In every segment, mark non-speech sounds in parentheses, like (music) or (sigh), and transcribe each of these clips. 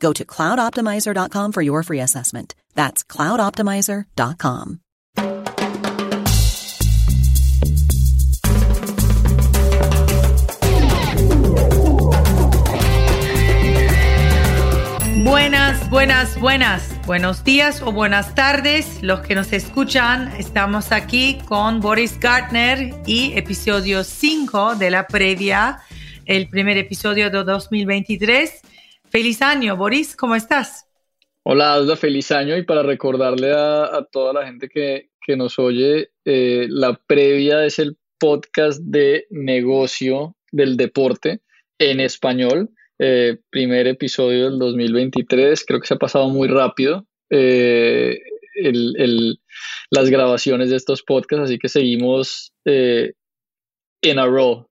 Go to cloudoptimizer.com for your free assessment. That's cloudoptimizer.com. Buenas, buenas, buenas. Buenos días o buenas tardes. Los que nos escuchan, estamos aquí con Boris Gartner y episodio 5 de la previa, el primer episodio de 2023. Feliz año, Boris, ¿cómo estás? Hola, Alda, feliz año y para recordarle a, toda la gente que, nos oye, eh, la previa es el podcast de negocio del deporte en español eh, primer episodio del 2023. Creo que se ha pasado muy rápido eh, las grabaciones de estos podcasts, así que seguimos eh, en a row.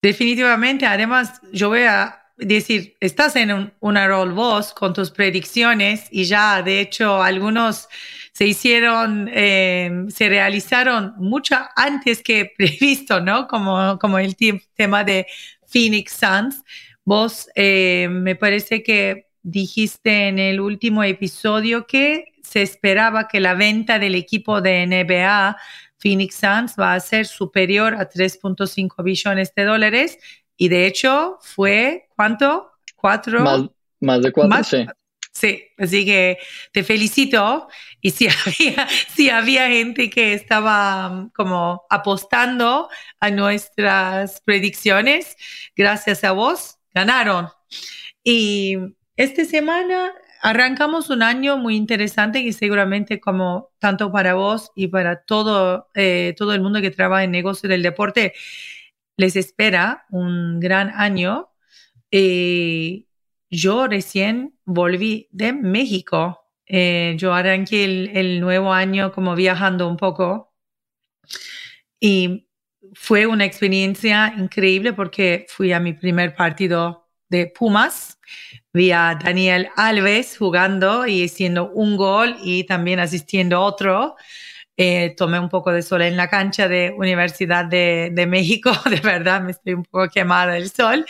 Definitivamente, además, yo voy a decir, estás en un, una roll vos con tus predicciones y ya, de hecho, algunos se hicieron, se realizaron mucho antes que (laughs) previsto, ¿no? Como, como el tema de Phoenix Suns. Vos eh, me parece que dijiste en el último episodio que se esperaba que la venta del equipo de NBA Phoenix Suns va a ser superior a 3.5 billones de dólares y de hecho fue, ¿cuánto? ¿Cuatro? Más, de cuatro, sí. Sí, así que te felicito. Y si (laughs) había, si había gente que estaba como apostando a nuestras predicciones, gracias a vos, ganaron. Y esta semana arrancamos un año muy interesante que seguramente como tanto para vos y para todo, eh, todo el mundo que trabaja en negocio del deporte, les espera un gran año. Eh, yo recién volví de México. Eh, yo arranqué el, el, nuevo año como viajando un poco y fue una experiencia increíble porque fui a mi primer partido de Pumas. Vi a Daniel Alves jugando y haciendo un gol y también asistiendo otro. Eh, tomé un poco de sol en la cancha de Universidad de, de México. (laughs) De verdad, me estoy un poco quemada del sol.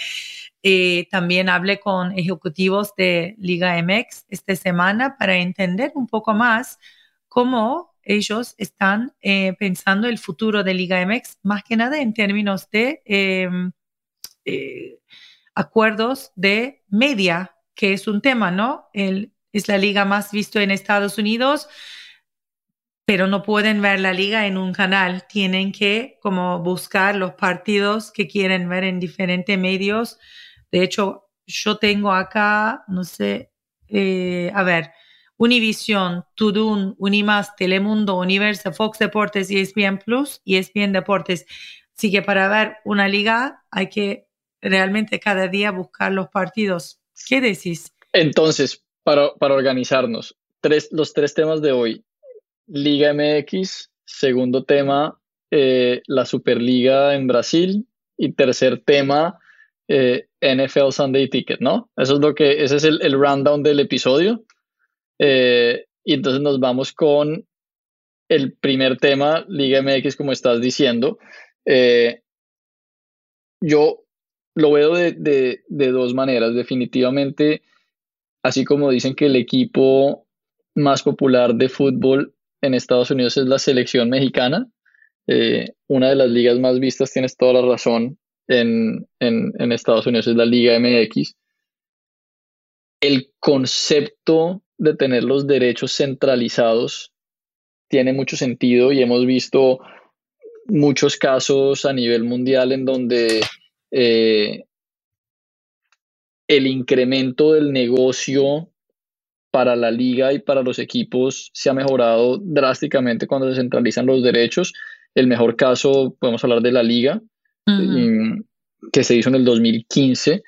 Eh, también hablé con ejecutivos de Liga MX esta semana para entender un poco más cómo ellos están eh, pensando el futuro de Liga MX, más que nada en términos de em, eh, acuerdos de media, que es un tema, ¿no? es la liga más visto en Estados Unidos, pero no pueden ver la liga en un canal, tienen que como buscar los partidos que quieren ver en diferentes medios. De hecho, yo tengo acá, no sé, eh, a ver, Univision, Tudun, Unimás, Telemundo, Universo, Fox Deportes, ESPN Plus y ESPN Deportes. Así que para ver una liga hay que realmente cada día buscar los partidos. ¿Qué decís? Entonces, para, para organizarnos, tres, los tres temas de hoy. Liga MX, segundo tema, eh, la Superliga en Brasil y tercer tema, eh, NFL Sunday Ticket, ¿no? Eso es lo que, ese es el, el rundown del episodio. Eh, y entonces nos vamos con el primer tema, Liga MX, como estás diciendo. Yo lo veo de, dos maneras. Definitivamente, así como dicen que el equipo más popular de fútbol en Estados Unidos es la selección mexicana, eh, una de las ligas más vistas, tienes toda la razón, en, en Estados Unidos es la Liga MX. El concepto de tener los derechos centralizados tiene mucho sentido y hemos visto muchos casos a nivel mundial en donde eh, el incremento del negocio para la liga y para los equipos se ha mejorado drásticamente cuando se centralizan los derechos. El mejor caso, podemos hablar de la liga, que se hizo en el 2015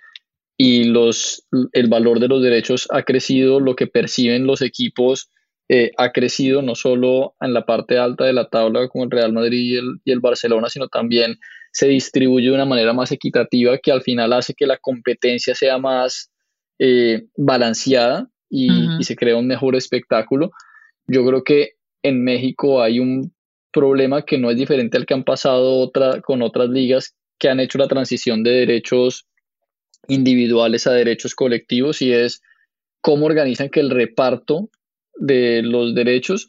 y los, el valor de los derechos ha crecido, lo que perciben los equipos eh, ha crecido no solo en la parte alta de la tabla como el Real Madrid y el, Barcelona, sino también se distribuye de una manera más equitativa que al final hace que la competencia sea más eh, balanceada y, y, se crea un mejor espectáculo. Yo creo que en México hay un problema que no es diferente al que han pasado otra, con otras ligas que han hecho la transición de derechos individuales a derechos colectivos y es cómo organizan que el reparto de los derechos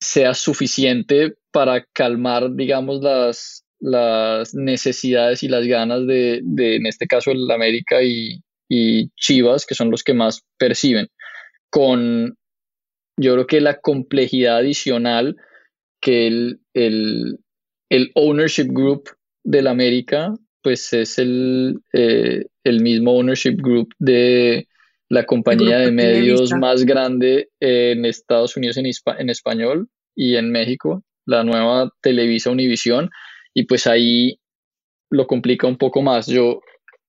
sea suficiente para calmar, digamos, las, las necesidades y las ganas de, en este caso, el América y, Chivas, que son los que más perciben. Con, yo creo que la complejidad adicional que el, el, el ownership group del América pues es el, eh, el mismo ownership group de la compañía de medios más grande en Estados Unidos en, en español y en México, la nueva Televisa Univisión, y pues ahí lo complica un poco más. Yo,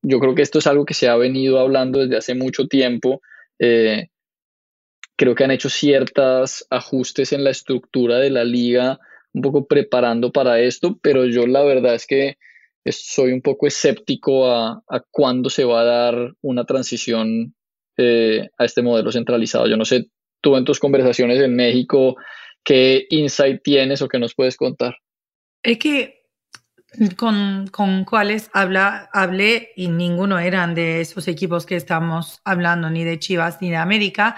yo creo que esto es algo que se ha venido hablando desde hace mucho tiempo. Eh, creo que han hecho ciertos ajustes en la estructura de la liga, un poco preparando para esto, pero yo la verdad es que soy un poco escéptico a, cuándo se va a dar una transición eh, a este modelo centralizado. Yo no sé, tú en tus conversaciones en México, ¿qué insight tienes o qué nos puedes contar? Es que con, con cuáles habla, hablé y ninguno eran de esos equipos que estamos hablando, ni de Chivas ni de América,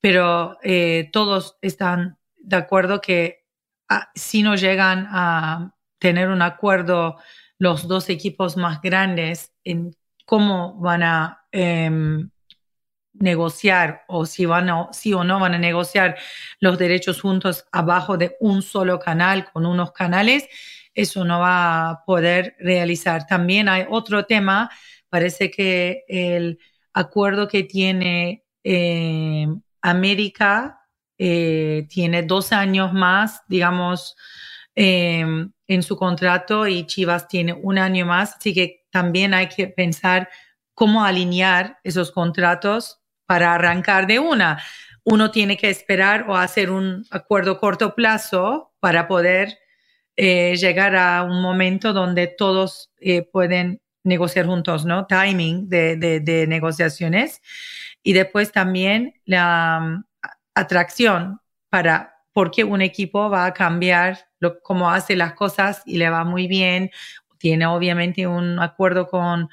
pero eh, todos están de acuerdo que ah, si no llegan a tener un acuerdo los dos equipos más grandes en cómo van a em, negociar o si van a, sí o no van a negociar los derechos juntos abajo de un solo canal con unos canales, eso no va a poder realizar. También hay otro tema, parece que el acuerdo que tiene eh, América eh, tiene dos años más, digamos, em, en su contrato y Chivas tiene un año más, así que también hay que pensar cómo alinear esos contratos para arrancar de una. Uno tiene que esperar o hacer un acuerdo corto plazo para poder eh, llegar a un momento donde todos eh, pueden negociar juntos, ¿no? Timing de, negociaciones. Y después también la um, atracción para por qué un equipo va a cambiar lo, cómo hace las cosas y le va muy bien. Tiene obviamente un acuerdo con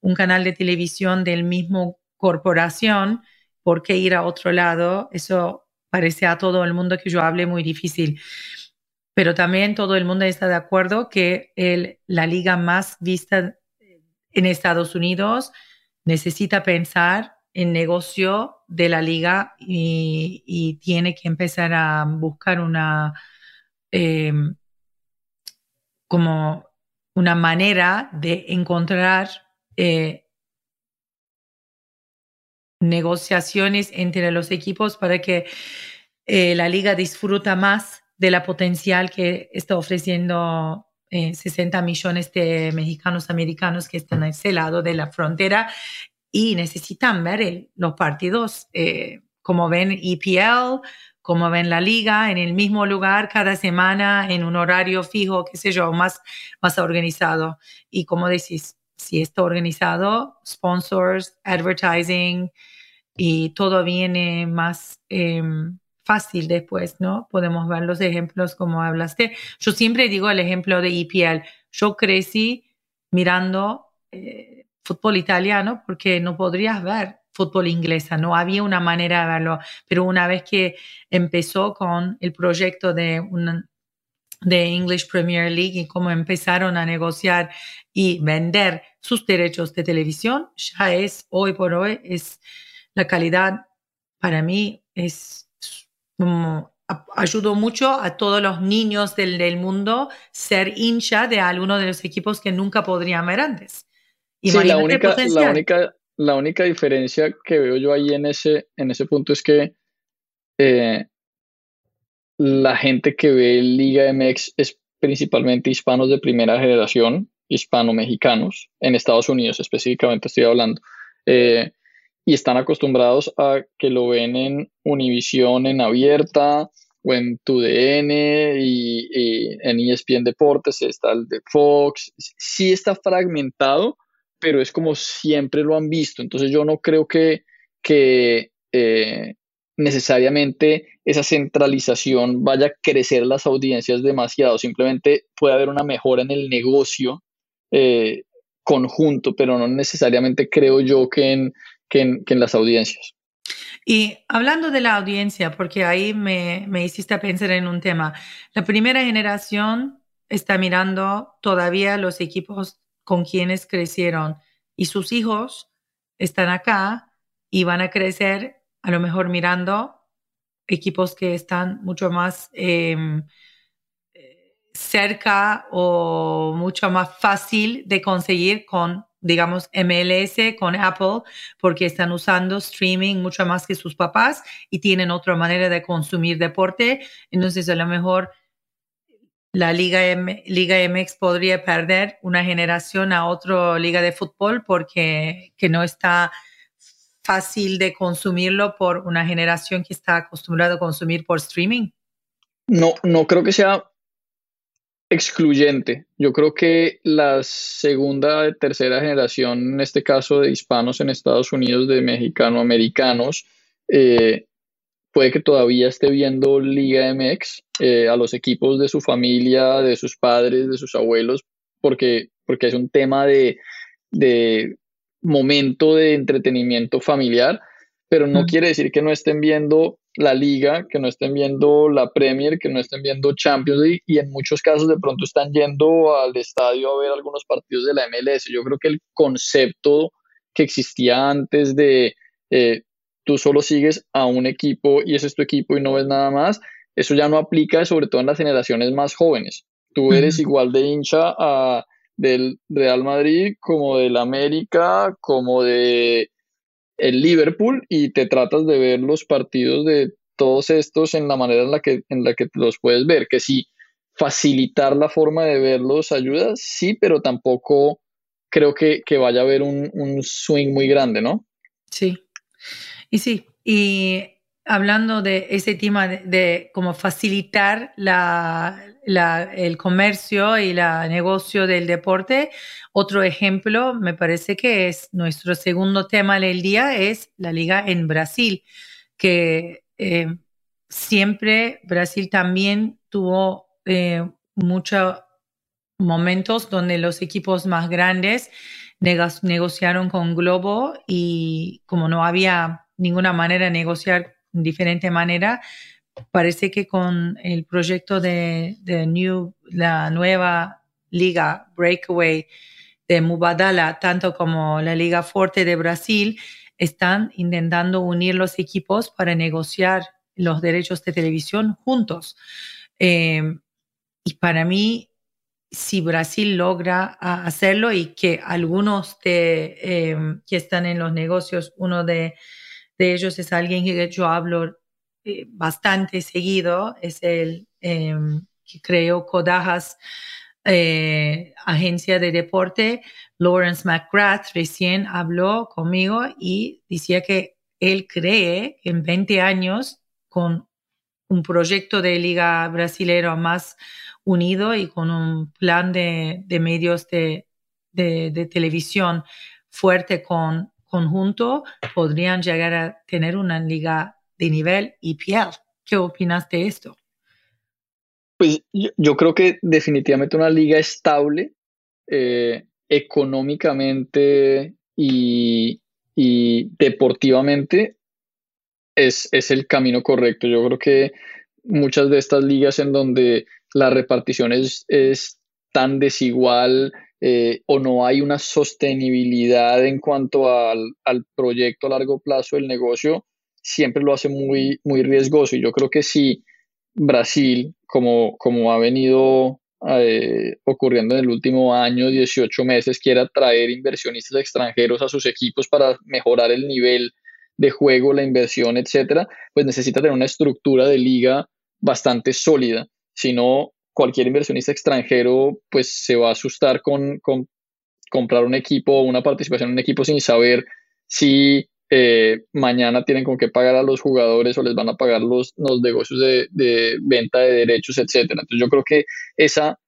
un canal de televisión del mismo corporación, ¿por qué ir a otro lado? Eso parece a todo el mundo que yo hable muy difícil. Pero también todo el mundo está de acuerdo que la liga más vista en Estados Unidos necesita pensar en negocio de la liga y, tiene que empezar a buscar una em, como una manera de encontrar eh, negociaciones entre los equipos para que eh, la liga disfruta más de la potencial que está ofreciendo 60 eh, millones de mexicanos americanos que están a ese lado de la frontera y necesitan ver los partidos eh, como ven EPL, como ven la liga, en el mismo lugar cada semana, en un horario fijo, qué sé yo, más, más organizado. Y como decís, si está organizado, sponsors, advertising, y todo viene más em, fácil después, ¿no? Podemos ver los ejemplos como hablaste. Yo siempre digo el ejemplo de EPL. Yo crecí mirando eh, fútbol italiano porque no podrías ver fútbol inglesa, no había una manera de verlo, pero una vez que empezó con el proyecto de de English Premier League y cómo empezaron a negociar y vender sus derechos de televisión, ya es hoy por hoy es la calidad para mí es como ayudó mucho a todos los niños del, mundo ser hincha de alguno de los equipos que nunca podrían ver antes. sí, la única, la única, la única diferencia que veo yo ahí en ese, en ese punto es que eh, la gente que ve Liga MX es principalmente hispanos de primera generación, hispano-mexicanos, en Estados Unidos específicamente estoy hablando. Eh, y están acostumbrados a que lo ven en Univision en abierta o en TUDN y, y, en ESPN Deportes está el de Fox. Sí está fragmentado, pero es como siempre lo han visto. Entonces yo no creo que, que eh, necesariamente esa centralización vaya a crecer las audiencias demasiado. Simplemente puede haber una mejora en el negocio eh, conjunto, pero no necesariamente creo yo que en que en, las audiencias. Y hablando de la audiencia, porque ahí me, me hiciste pensar en un tema, la primera generación está mirando todavía los equipos con quienes crecieron y sus hijos están acá y van a crecer a lo mejor mirando equipos que están mucho más em, cerca o mucho más fácil de conseguir con digamos, MLS con Apple, porque están usando streaming mucho más que sus papás y tienen otra manera de consumir deporte. Entonces, a lo mejor la Liga, Liga MX podría perder una generación a otra liga de fútbol porque que no está fácil de consumirlo por una generación que está acostumbrada a consumir por streaming. No, no creo que sea excluyente. Yo creo que la segunda, tercera generación, en este caso de hispanos en Estados Unidos, de mexicano-americanos, eh, puede que todavía esté viendo Liga MX eh, a los equipos de su familia, de sus padres, de sus abuelos, porque, porque es un tema de, de momento de entretenimiento familiar, pero no quiere decir que no estén viendo la liga, que no estén viendo la Premier, que no estén viendo Champions League y en muchos casos de pronto están yendo al estadio a ver algunos partidos de la MLS. Yo creo que el concepto que existía antes de eh, tú solo sigues a un equipo y ese es tu equipo y no ves nada más, eso ya no aplica sobre todo en las generaciones más jóvenes. Tú eres igual de hincha a, del Real Madrid como del América, como de el Liverpool y te tratas de ver los partidos de todos estos en la manera en la que, en la que los puedes ver, que sí, facilitar la forma de verlos ayuda, sí, pero tampoco creo que, vaya a haber un, un, swing muy grande, ¿no? Sí, y sí, y hablando de ese tema de, cómo facilitar la, el comercio y el negocio del deporte. Otro ejemplo, me parece que es nuestro segundo tema del día, es la liga en Brasil, que eh, siempre Brasil también tuvo eh, muchos momentos donde los equipos más grandes negociaron con Globo y como no había ninguna manera de negociar diferente manera, parece que con el proyecto de, new, la nueva liga Breakaway de Mubadala, tanto como la Liga Forte de Brasil, están intentando unir los equipos para negociar los derechos de televisión juntos. Em, y para mí, si Brasil logra hacerlo y que algunos de, em, que están en los negocios, uno de, de ellos es alguien que yo hablo eh, bastante seguido, es el em, que creó Kodajas, eh, agencia de deporte. Lawrence McGrath recién habló conmigo y decía que él cree que en 20 años, con un proyecto de liga brasilero más unido y con un plan de, medios de, de, televisión fuerte con conjunto, podrían llegar a tener una liga de nivel y piel. ¿Qué opinas de esto? Pues yo, creo que definitivamente una liga estable eh, económicamente y, deportivamente es, es, el camino correcto. Yo creo que muchas de estas ligas en donde la repartición es, es tan desigual eh, o no hay una sostenibilidad en cuanto al, proyecto a largo plazo del negocio, siempre lo hace muy, muy riesgoso. Y yo creo que si, Brasil, como, como ha venido eh, ocurriendo en el último año, 18 meses, quiere atraer inversionistas extranjeros a sus equipos para mejorar el nivel de juego, la inversión, etcétera, pues necesita tener una estructura de liga bastante sólida. Si no, cualquier inversionista extranjero pues se va a asustar con, con comprar un equipo o una participación en un equipo sin saber si eh, mañana tienen con qué pagar a los jugadores o les van a pagar los, los negocios de, venta de derechos, etcétera. Entonces yo creo que esa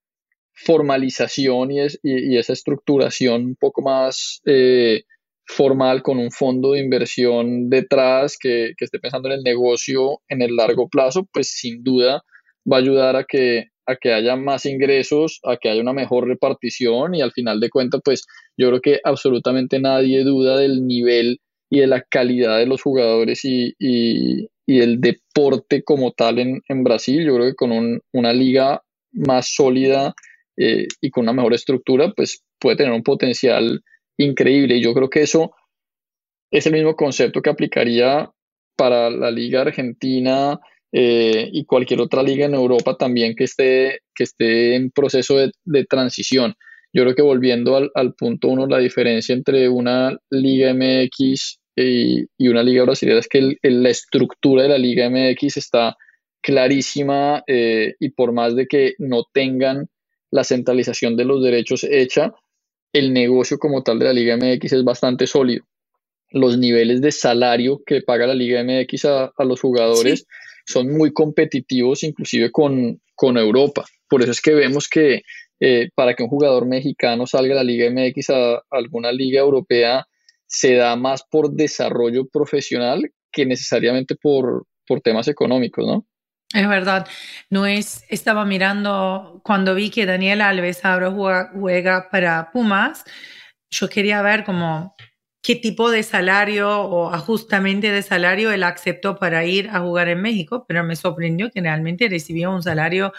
formalización y, y, esa estructuración un poco más eh, formal con un fondo de inversión detrás que, que, esté pensando en el negocio en el largo plazo, pues sin duda va a ayudar a que, a que haya más ingresos, a que haya una mejor repartición y al final de cuentas, pues yo creo que absolutamente nadie duda del nivel y de la calidad de los jugadores y, y, y el deporte como tal en, en, Brasil. Yo creo que con una liga más sólida eh, y con una mejor estructura, pues puede tener un potencial increíble. Y yo creo que eso es el mismo concepto que aplicaría para la liga argentina eh, y cualquier otra liga en Europa también que esté, que esté en proceso de, de transición. Yo creo que volviendo al, al, punto uno, la diferencia entre una Liga MX y, y una Liga Brasileña es que el, la estructura de la Liga MX está clarísima eh, y por más de que no tengan la centralización de los derechos hecha, el negocio como tal de la Liga MX es bastante sólido. Los niveles de salario que paga la Liga MX a, a los jugadores son muy competitivos inclusive con, con Europa. Por eso es que vemos que eh, para que un jugador mexicano salga a la Liga MX a, alguna liga europea se da más por desarrollo profesional que necesariamente por, por temas económicos, ¿no? Es verdad, no es, estaba mirando cuando vi que Daniel Alves ahora juega, juega para Pumas, yo quería ver cómo qué tipo de salario o ajustamente de salario él aceptó para ir a jugar en México, pero me sorprendió que realmente recibió un salario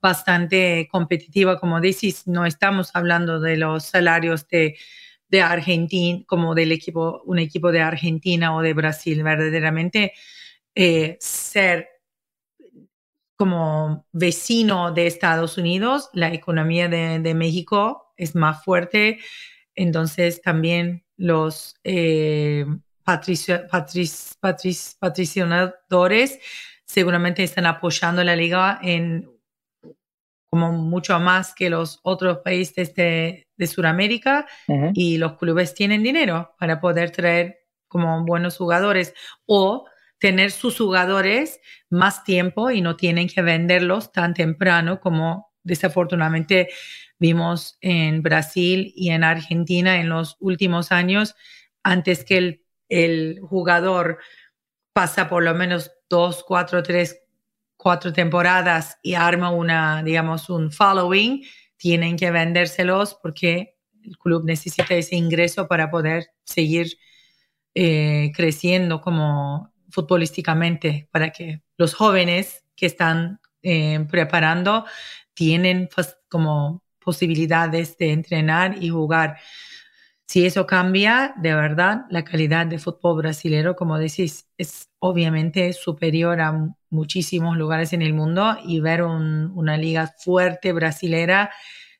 bastante competitivo. Como decís, no estamos hablando de los salarios de, de Argentina, como del equipo, un equipo de Argentina o de Brasil. Verdaderamente eh, ser como vecino de Estados Unidos, la economía de, de México es más fuerte. Entonces también los eh, patricionadores seguramente están apoyando la liga en como mucho más que los otros países de, de Sudamérica y los clubes tienen dinero para poder traer como buenos jugadores o tener sus jugadores más tiempo y no tienen que venderlos tan temprano como desafortunadamente vimos en Brasil y en Argentina en los últimos años, antes que el, jugador pasa por lo menos dos, cuatro, tres, cuatro temporadas y arma una, digamos, un following, tienen que vendérselos porque el club necesita ese ingreso para poder seguir eh, creciendo como futbolísticamente, para que los jóvenes que están eh, preparando tienen pues, como posibilidades de entrenar y jugar. Si eso cambia, de verdad, la calidad de fútbol brasileño, como decís, es obviamente superior a muchísimos lugares en el mundo y ver una liga fuerte brasilera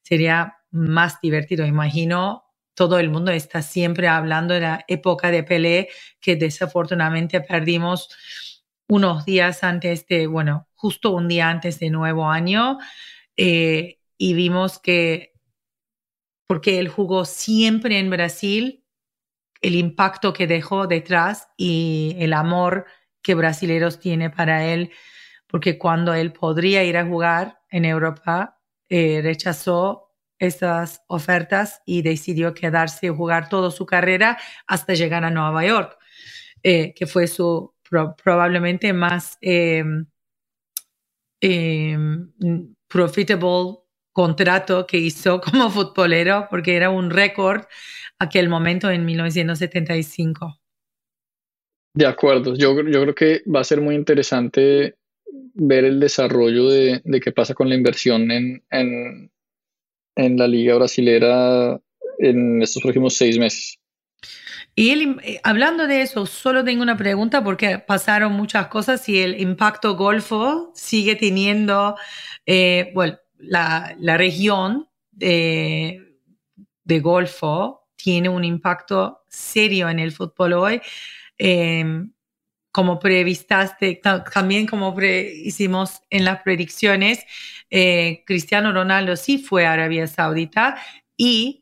sería más divertido. Imagino todo el mundo está siempre hablando de la época de Pelé que desafortunadamente perdimos unos días antes de, bueno, justo un día antes de nuevo año. Eh, y vimos que, porque él jugó siempre en Brasil, el impacto que dejó detrás y el amor que brasileros tiene para él, porque cuando él podría ir a jugar en Europa, eh, rechazó esas ofertas y decidió quedarse y jugar toda su carrera hasta llegar a Nueva York, eh, que fue su probablemente más eh, profitable contrato que hizo (laughs) como futbolero, porque era un récord aquel momento en 1975. De acuerdo, yo, yo creo que va a ser muy interesante ver el desarrollo de, de qué pasa con la inversión en, en, en la liga brasilera en estos próximos seis meses. Y eh, hablando de eso, solo tengo una pregunta porque pasaron muchas cosas y el impacto Golfo sigue teniendo, eh, bueno, la, región de, de, Golfo tiene un impacto serio en el fútbol hoy. Em, como previstaste, también como hicimos en las predicciones, eh, Cristiano Ronaldo sí fue a Arabia Saudita y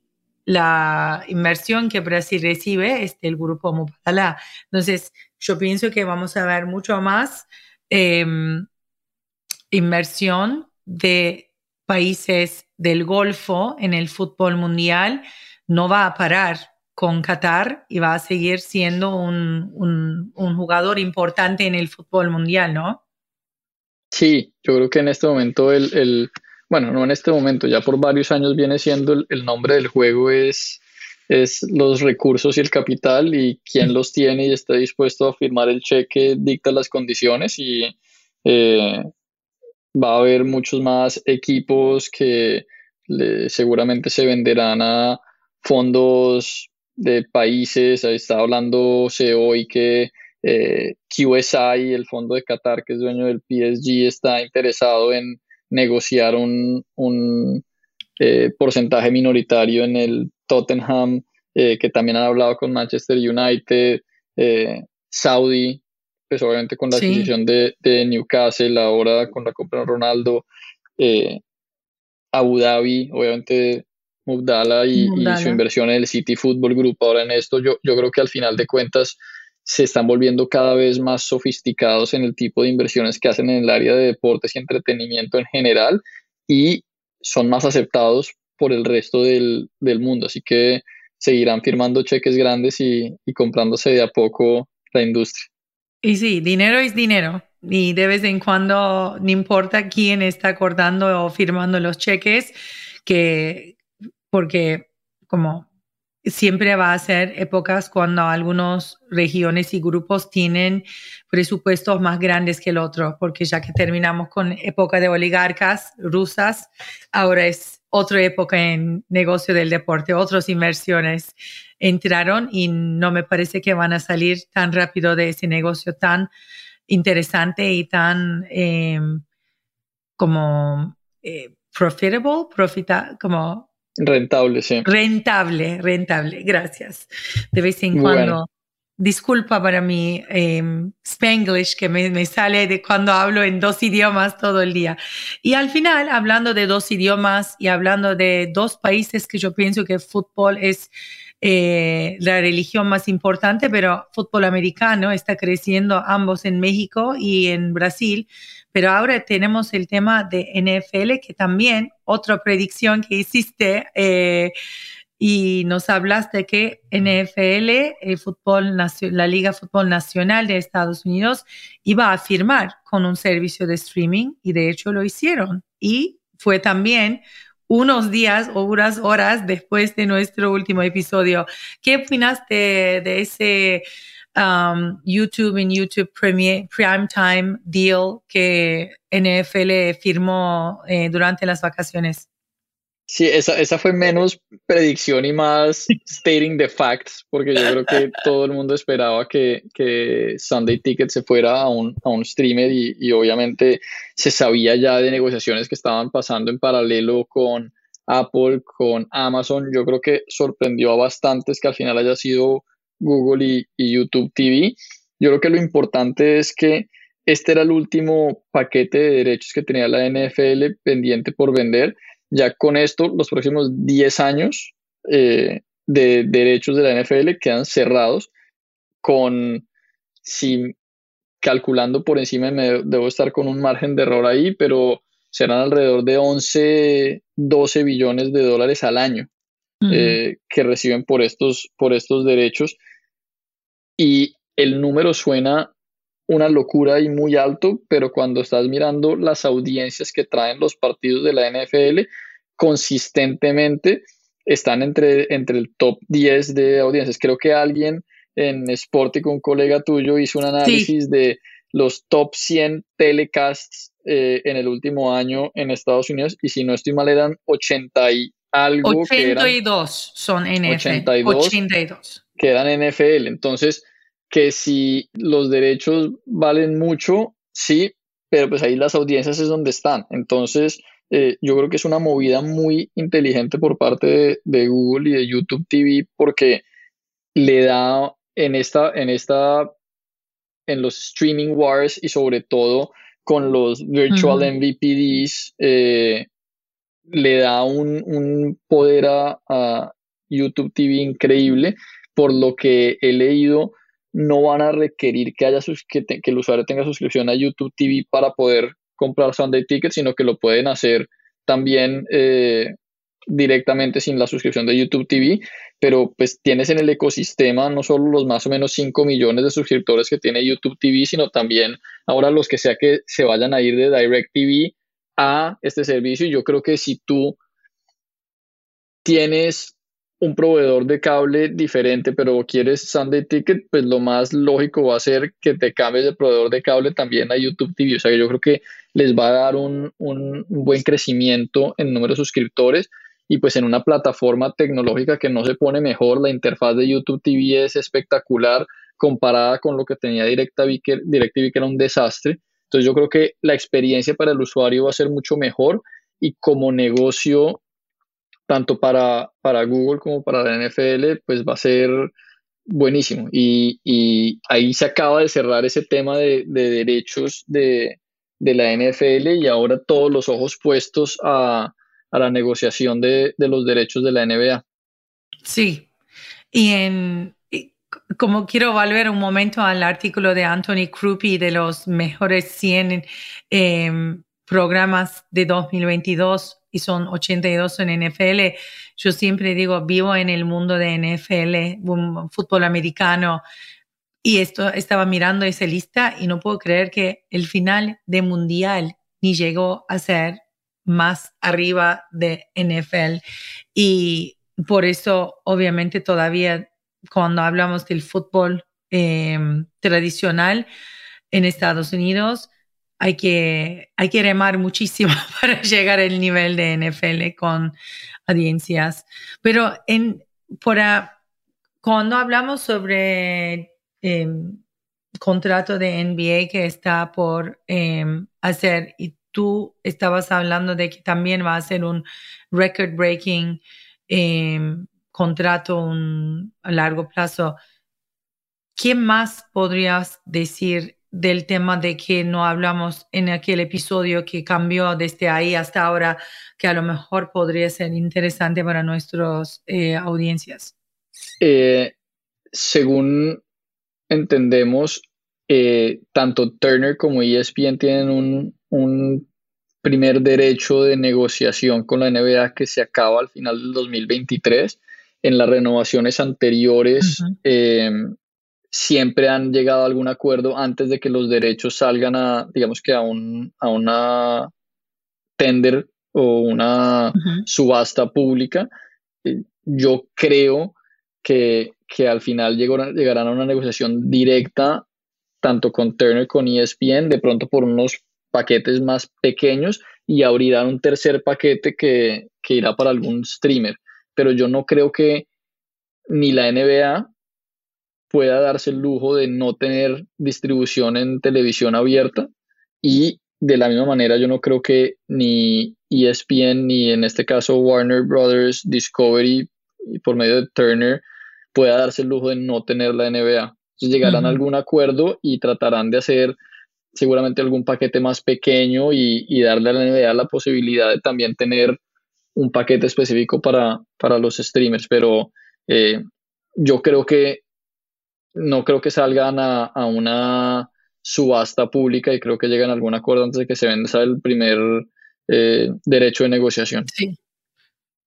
la inversión que Brasil recibe es del grupo Mubadala. Entonces, yo pienso que vamos a ver mucho más em, inversión de países del Golfo en el fútbol mundial. No va a parar con Qatar y va a seguir siendo un, un jugador importante en el fútbol mundial, ¿no? Sí, yo creo que en este momento el bueno, no en este momento, ya por varios años viene siendo el, nombre del juego es, es los recursos y el capital y quién los tiene y está dispuesto a firmar el cheque dicta las condiciones y eh, va a haber muchos más equipos que seguramente se venderán a fondos de países, ahí está hablando hoy que eh, QSI, el fondo de Qatar que es dueño del PSG, está interesado en negociar un, eh, porcentaje minoritario en el Tottenham, eh, que también han hablado con Manchester United, eh, Saudi, pues obviamente con la adquisición de, Newcastle, ahora con la compra de Ronaldo, Abu Dhabi, obviamente Mubdala y, su inversión en el City Football Group. Ahora en esto, yo, yo creo que al final de cuentas se están volviendo cada vez más sofisticados en el tipo de inversiones que hacen en el área de deportes y entretenimiento en general y son más aceptados por el resto del, mundo. Así que seguirán firmando cheques grandes y, comprándose de a poco la industria. Y sí, dinero es dinero. Y de vez en cuando, no importa quién está acordando o firmando los cheques, que porque como siempre va a ser épocas cuando algunas regiones y grupos tienen presupuestos más grandes que el otro, porque ya que terminamos con época de oligarcas rusas, ahora es otra época en negocio del deporte, otras inversiones entraron y no me parece que van a salir tan rápido de ese negocio tan interesante y tan em, como eh, profitable, profita, como Rentable, sí. Rentable, rentable, gracias. De vez en cuando. Disculpa para mi eh, Spanglish que me, me, sale de cuando hablo en dos idiomas todo el día. Y al final, hablando de dos idiomas y hablando de dos países que yo pienso que el fútbol es eh, la religión más importante, pero fútbol americano está creciendo ambos en México y en Brasil. Pero ahora tenemos el tema de NFL, que también otra predicción que hiciste eh, y nos hablaste que NFL, el fútbol, la Liga Fútbol Nacional de Estados Unidos, iba a firmar con un servicio de streaming y de hecho lo hicieron. Y fue también unos días o unas horas después de nuestro último episodio. ¿Qué opinaste de ese um, YouTube en YouTube Prime Time Deal que NFL firmó eh, durante las vacaciones? Sí, esa, esa fue menos predicción y más (laughs) stating the facts, porque yo creo que todo el mundo esperaba que, que Sunday Ticket se fuera a un, a un streamer y, y, obviamente se sabía ya de negociaciones que estaban pasando en paralelo con Apple, con Amazon. Yo creo que sorprendió a bastantes que al final haya sido Google y, y YouTube TV. Yo creo que lo importante es que este era el último paquete de derechos que tenía la NFL pendiente por vender ya con esto, los próximos 10 años eh, de derechos de la NFL quedan cerrados con, si calculando por encima, me debo estar con un margen de error ahí, pero serán alrededor de 11, 12 billones de dólares al año eh, que reciben por estos, por estos derechos. Y el número suena una locura y muy alto, pero cuando estás mirando las audiencias que traen los partidos de la NFL, consistentemente están entre, entre el top 10 de audiencias. Creo que alguien en con un colega tuyo, hizo un análisis de los top 100 telecasts eh, en el último año en Estados Unidos y si no estoy mal eran 80 y algo. 82 son NFL. 82. Que eran NFL. Entonces, que si los derechos valen mucho, sí, pero pues ahí las audiencias es donde están. Entonces, eh, yo creo que es una movida muy inteligente por parte de, Google y de YouTube TV porque le da en esta, en esta, en los streaming wars y sobre todo con los virtual MVPDs, eh, le da un, poder a, YouTube TV increíble, por lo que he leído, no van a requerir que, haya que, el usuario tenga suscripción a YouTube TV para poder comprar Sunday Ticket, sino que lo pueden hacer también eh, directamente sin la suscripción de YouTube TV, pero pues tienes en el ecosistema no solo los más o menos 5 millones de suscriptores que tiene YouTube TV, sino también ahora los que sea que se vayan a ir de Direct TV a este servicio. Y yo creo que si tú tienes un proveedor de cable diferente, pero quieres Sunday Ticket, pues lo más lógico va a ser que te cambies de proveedor de cable también a YouTube TV. O sea, yo creo que les va a dar un, un buen crecimiento en número de suscriptores y pues en una plataforma tecnológica que no se pone mejor, la interfaz de YouTube TV es espectacular comparada con lo que tenía DirecTV, que, DirecTV, que era un desastre. Entonces yo creo que la experiencia para el usuario va a ser mucho mejor y como negocio tanto para, para Google como para la NFL, pues va a ser buenísimo. Y, ahí se acaba de cerrar ese tema de, derechos de, la NFL y ahora todos los ojos puestos a, la negociación de, los derechos de la NBA. Sí, y en, como quiero volver un momento al artículo de Anthony Krupi de los mejores 100 em, programas de 2022 y son 82 en NFL. Yo siempre digo, vivo en el mundo de NFL, un fútbol americano. Y esto estaba mirando esa lista y no puedo creer que el final de mundial ni llegó a ser más arriba de NFL. Y por eso, obviamente, todavía cuando hablamos del fútbol em, tradicional en Estados Unidos, hay que, hay que remar muchísimo (laughs) para llegar al nivel de NFL con audiencias. Pero en, por cuando hablamos sobre em, contrato de NBA que está por em, hacer y tú estabas hablando de que también va a ser un record breaking em, contrato a largo plazo, ¿qué más podrías decir del tema de que no hablamos en aquel episodio que cambió desde ahí hasta ahora, que a lo mejor podría ser interesante para nuestras eh, audiencias? Eh, según entendemos, eh, tanto Turner como ESPN tienen un, un, primer derecho de negociación con la NBA que se acaba al final del 2023. En las renovaciones anteriores, siempre han llegado a algún acuerdo antes de que los derechos salgan a, digamos que a, un, a una tender o una subasta pública. Eh, yo creo que, al final llegarán a una negociación directa tanto con Turner con ESPN, de pronto por unos paquetes más pequeños y abrirán un tercer paquete que, que irá para algún streamer. Pero yo no creo que ni la NBA pueda darse el lujo de no tener distribución en televisión abierta y de la misma manera yo no creo que ni ESPN ni en este caso Warner Brothers Discovery por medio de Turner pueda darse el lujo de no tener la NBA. Entonces llegarán a algún acuerdo y tratarán de hacer seguramente algún paquete más pequeño y, darle a la NBA la posibilidad de también tener un paquete específico para, para los streamers. Pero eh, yo creo que no creo que salgan a, una subasta pública y creo que llegan a algún acuerdo antes de que se venda el primer eh, derecho de negociación. Sí,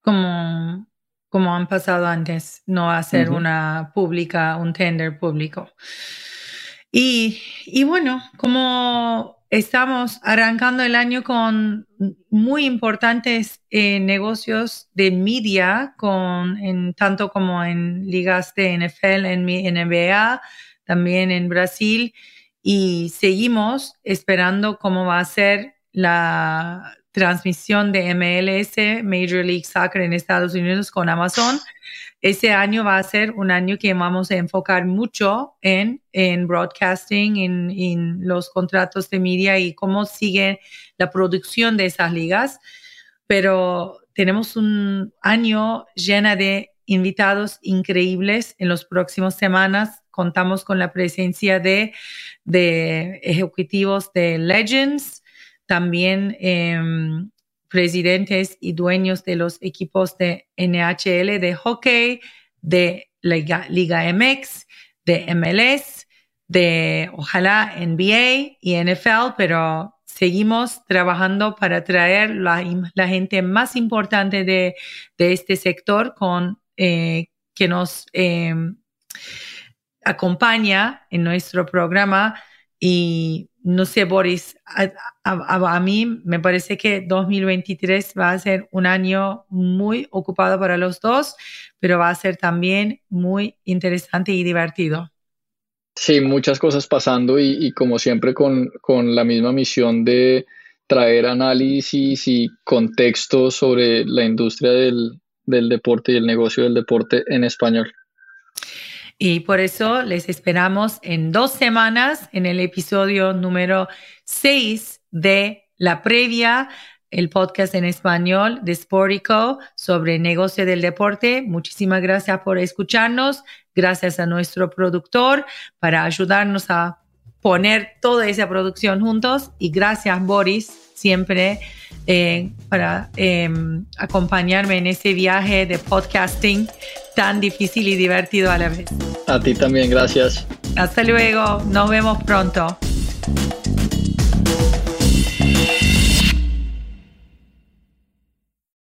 como, como han pasado antes, no hacer una pública, un tender público. Y, bueno, como Estamos arrancando el año con muy importantes eh, negocios de media, con, en, tanto como en ligas de NFL, en NBA, también en Brasil, y seguimos esperando cómo va a ser la transmisión de MLS, Major League Soccer en Estados Unidos con Amazon. Ese año va a ser un año que vamos a enfocar mucho en, en broadcasting, en, en los contratos de media y cómo sigue la producción de esas ligas. Pero tenemos un año lleno de invitados increíbles en las próximas semanas. Contamos con la presencia de, de ejecutivos de Legends, también em, presidentes y dueños de los equipos de NHL de hockey, de Liga, Liga MX, de MLS, de ojalá NBA y NFL, pero seguimos trabajando para traer la, gente más importante de, de este sector con eh, que nos em, acompaña en nuestro programa y no sé, Boris, a, mí me parece que 2023 va a ser un año muy ocupado para los dos, pero va a ser también muy interesante y divertido. Sí, muchas cosas pasando y, como siempre con, con, la misma misión de traer análisis y contexto sobre la industria del, del deporte y el negocio del deporte en español. Y por eso les esperamos en dos semanas en el episodio número 6 de la previa, el podcast en español de Sportico sobre negocio del deporte. Muchísimas gracias por escucharnos. Gracias a nuestro productor para ayudarnos a poner toda esa producción juntos. Y gracias, Boris, siempre eh, para em, acompañarme en ese viaje de podcasting tan difícil y divertido a la vez. A ti también, gracias. Hasta luego, nos vemos pronto.